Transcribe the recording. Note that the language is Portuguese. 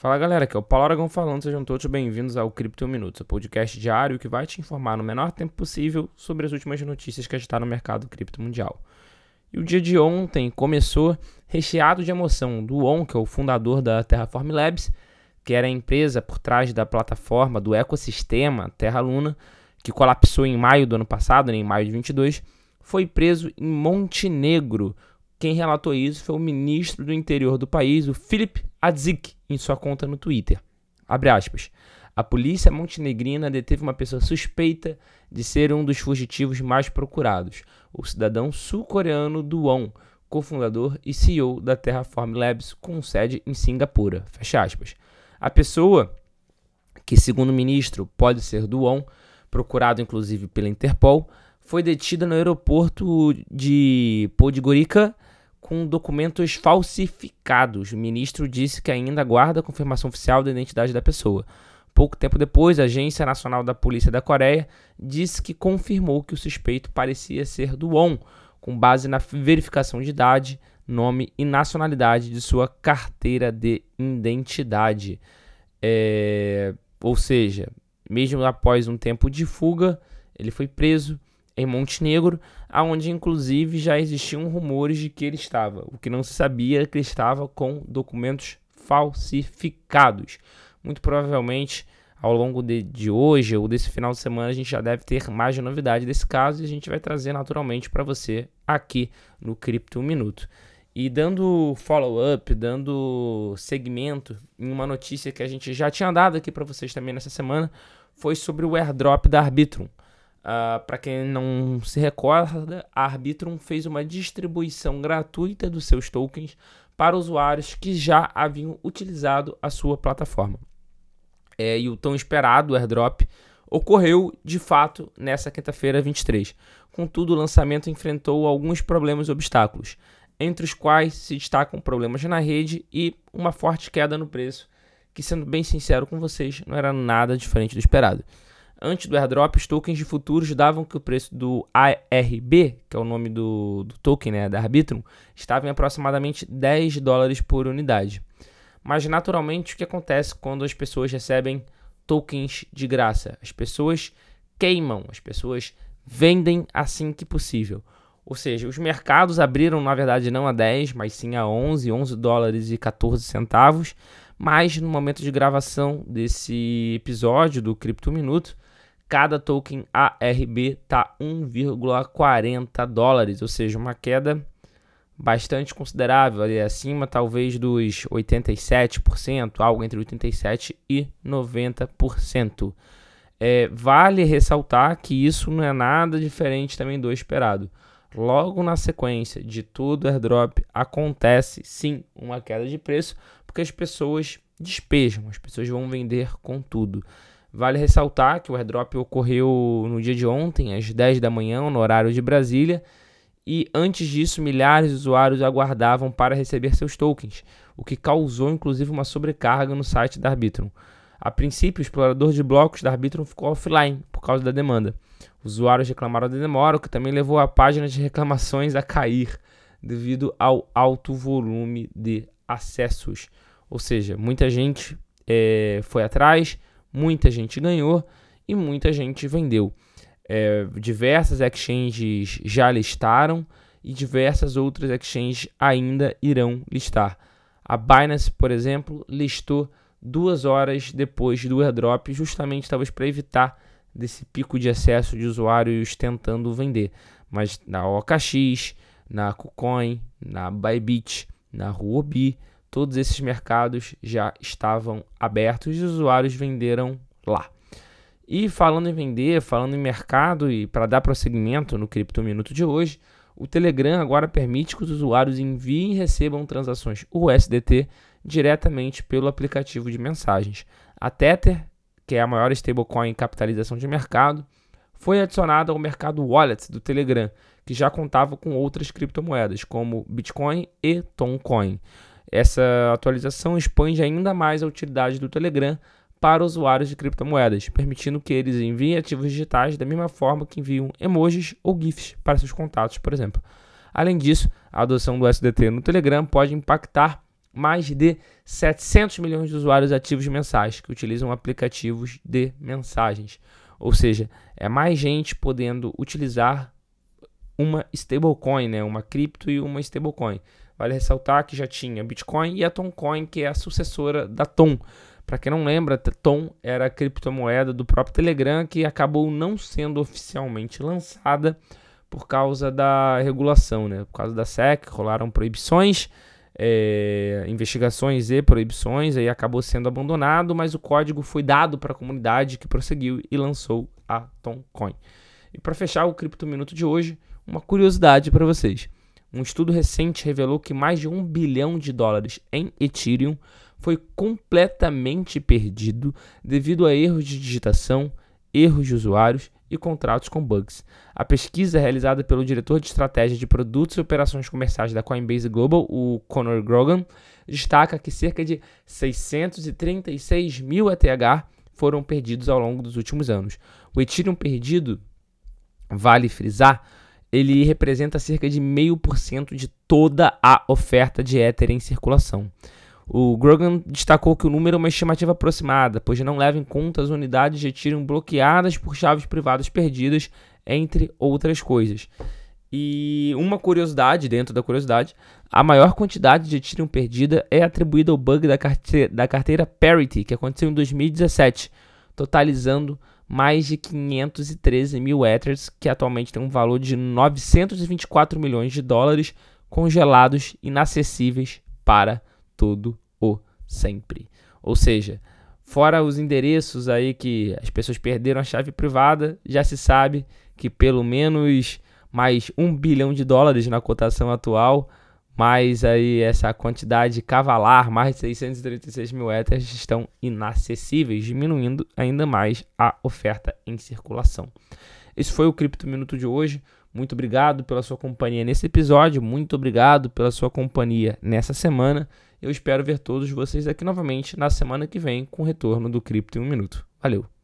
Fala galera, aqui é o Paulo Aragão falando, sejam todos bem-vindos ao Cripto Minutos, o podcast diário que vai te informar no menor tempo possível sobre as últimas notícias que estão no mercado cripto mundial. E o dia de ontem começou recheado de emoção do On, que é o fundador da Terraform Labs, que era a empresa por trás da plataforma do ecossistema Terra Luna, que colapsou em maio do ano passado, né, em maio de 22, foi preso em Montenegro quem relatou isso foi o ministro do interior do país, o Filip Adzik, em sua conta no Twitter. Abre aspas. A polícia montenegrina deteve uma pessoa suspeita de ser um dos fugitivos mais procurados, o cidadão sul-coreano Duon, cofundador e CEO da Terraform Labs, com sede em Singapura. Fecha aspas. A pessoa, que segundo o ministro pode ser Duon, procurado inclusive pela Interpol, foi detida no aeroporto de Podgorica com documentos falsificados. O ministro disse que ainda aguarda a confirmação oficial da identidade da pessoa. Pouco tempo depois, a Agência Nacional da Polícia da Coreia disse que confirmou que o suspeito parecia ser do On, com base na verificação de idade, nome e nacionalidade de sua carteira de identidade. É... Ou seja, mesmo após um tempo de fuga, ele foi preso em Montenegro, aonde inclusive já existiam rumores de que ele estava. O que não se sabia é que ele estava com documentos falsificados. Muito provavelmente, ao longo de, de hoje ou desse final de semana, a gente já deve ter mais de novidade desse caso e a gente vai trazer naturalmente para você aqui no Cripto Minuto. E dando follow-up, dando segmento em uma notícia que a gente já tinha dado aqui para vocês também nessa semana, foi sobre o airdrop da Arbitrum. Uh, ah, Para quem não se recorda, a Arbitrum fez uma distribuição gratuita dos seus tokens para usuários que já haviam utilizado a sua plataforma. É, e o tão esperado airdrop ocorreu de fato nessa quinta-feira 23. Contudo, o lançamento enfrentou alguns problemas e obstáculos, entre os quais se destacam problemas na rede e uma forte queda no preço, que, sendo bem sincero com vocês, não era nada diferente do esperado. Antes do airdrop, os tokens de futuros davam que o preço do ARB, que é o nome do, do token né, da Arbitrum, estava em aproximadamente 10 dólares por unidade. Mas naturalmente o que acontece quando as pessoas recebem tokens de graça? As pessoas queimam, as pessoas vendem assim que possível. Ou seja, os mercados abriram na verdade não a 10, mas sim a 11, 11 dólares e 14 centavos. Mas no momento de gravação desse episódio do Cripto Minuto, cada token ARB está 1,40 dólares, ou seja, uma queda bastante considerável, ali acima talvez dos 87%, algo entre 87% e 90%. É, vale ressaltar que isso não é nada diferente também do esperado. Logo na sequência de todo airdrop acontece sim uma queda de preço, porque as pessoas despejam, as pessoas vão vender com tudo. Vale ressaltar que o airdrop ocorreu no dia de ontem, às 10 da manhã, no horário de Brasília, e antes disso, milhares de usuários aguardavam para receber seus tokens, o que causou inclusive uma sobrecarga no site da Arbitrum. A princípio, o explorador de blocos da Arbitrum ficou offline por causa da demanda. Usuários reclamaram da demora, o que também levou a página de reclamações a cair devido ao alto volume de acessos. Ou seja, muita gente é, foi atrás, muita gente ganhou e muita gente vendeu. É, diversas exchanges já listaram e diversas outras exchanges ainda irão listar. A Binance, por exemplo, listou duas horas depois do airdrop, justamente talvez para evitar desse pico de acesso de usuários tentando vender. Mas na OKX, na KuCoin, na Bybit, na Huobi, todos esses mercados já estavam abertos e os usuários venderam lá. E falando em vender, falando em mercado e para dar prosseguimento no Cripto Minuto de hoje, o Telegram agora permite que os usuários enviem e recebam transações USDT diretamente pelo aplicativo de mensagens. A Tether, que é a maior stablecoin em capitalização de mercado, foi adicionada ao mercado Wallet do Telegram, que já contava com outras criptomoedas, como Bitcoin e Toncoin. Essa atualização expande ainda mais a utilidade do Telegram para usuários de criptomoedas, permitindo que eles enviem ativos digitais da mesma forma que enviam emojis ou GIFs para seus contatos, por exemplo. Além disso, a adoção do SDT no Telegram pode impactar mais de 700 milhões de usuários ativos mensais que utilizam aplicativos de mensagens. Ou seja, é mais gente podendo utilizar uma stablecoin, né, uma cripto e uma stablecoin. Vale ressaltar que já tinha Bitcoin e a Toncoin, que é a sucessora da Tom. Para quem não lembra, Tom era a criptomoeda do próprio Telegram que acabou não sendo oficialmente lançada por causa da regulação, né? Por causa da SEC, rolaram proibições, é, investigações e proibições, aí acabou sendo abandonado, mas o código foi dado para a comunidade que prosseguiu e lançou a Toncoin. E para fechar o Cripto Minuto de hoje, uma curiosidade para vocês. Um estudo recente revelou que mais de um bilhão de dólares em Ethereum foi completamente perdido devido a erros de digitação, erros de usuários e contratos com bugs. A pesquisa realizada pelo diretor de estratégia de produtos e operações comerciais da Coinbase Global, o Conor Grogan, destaca que cerca de 636 mil ETH foram perdidos ao longo dos últimos anos. O Ethereum perdido, vale frisar, ele representa cerca de 0,5% de toda a oferta de Ether em circulação. O Grogan destacou que o número é uma estimativa aproximada, pois não leva em conta as unidades de Ethereum bloqueadas por chaves privadas perdidas, entre outras coisas. E uma curiosidade, dentro da curiosidade, a maior quantidade de Ethereum perdida é atribuída ao bug da carteira, da carteira Parity, que aconteceu em 2017, totalizando mais de 513 mil Ethers, que atualmente tem um valor de 924 milhões de dólares congelados, inacessíveis para todo o sempre. Ou seja, fora os endereços aí que as pessoas perderam a chave privada, já se sabe que pelo menos mais um bilhão de dólares na cotação atual mais aí essa quantidade cavalar, mais de 636 mil Ethers, estão inacessíveis, diminuindo ainda mais a oferta em circulação. Esse foi o Cripto Minuto de hoje. Muito obrigado pela sua companhia nesse episódio, muito obrigado pela sua companhia nessa semana. Eu espero ver todos vocês aqui novamente na semana que vem com o retorno do Cripto em um Minuto. Valeu!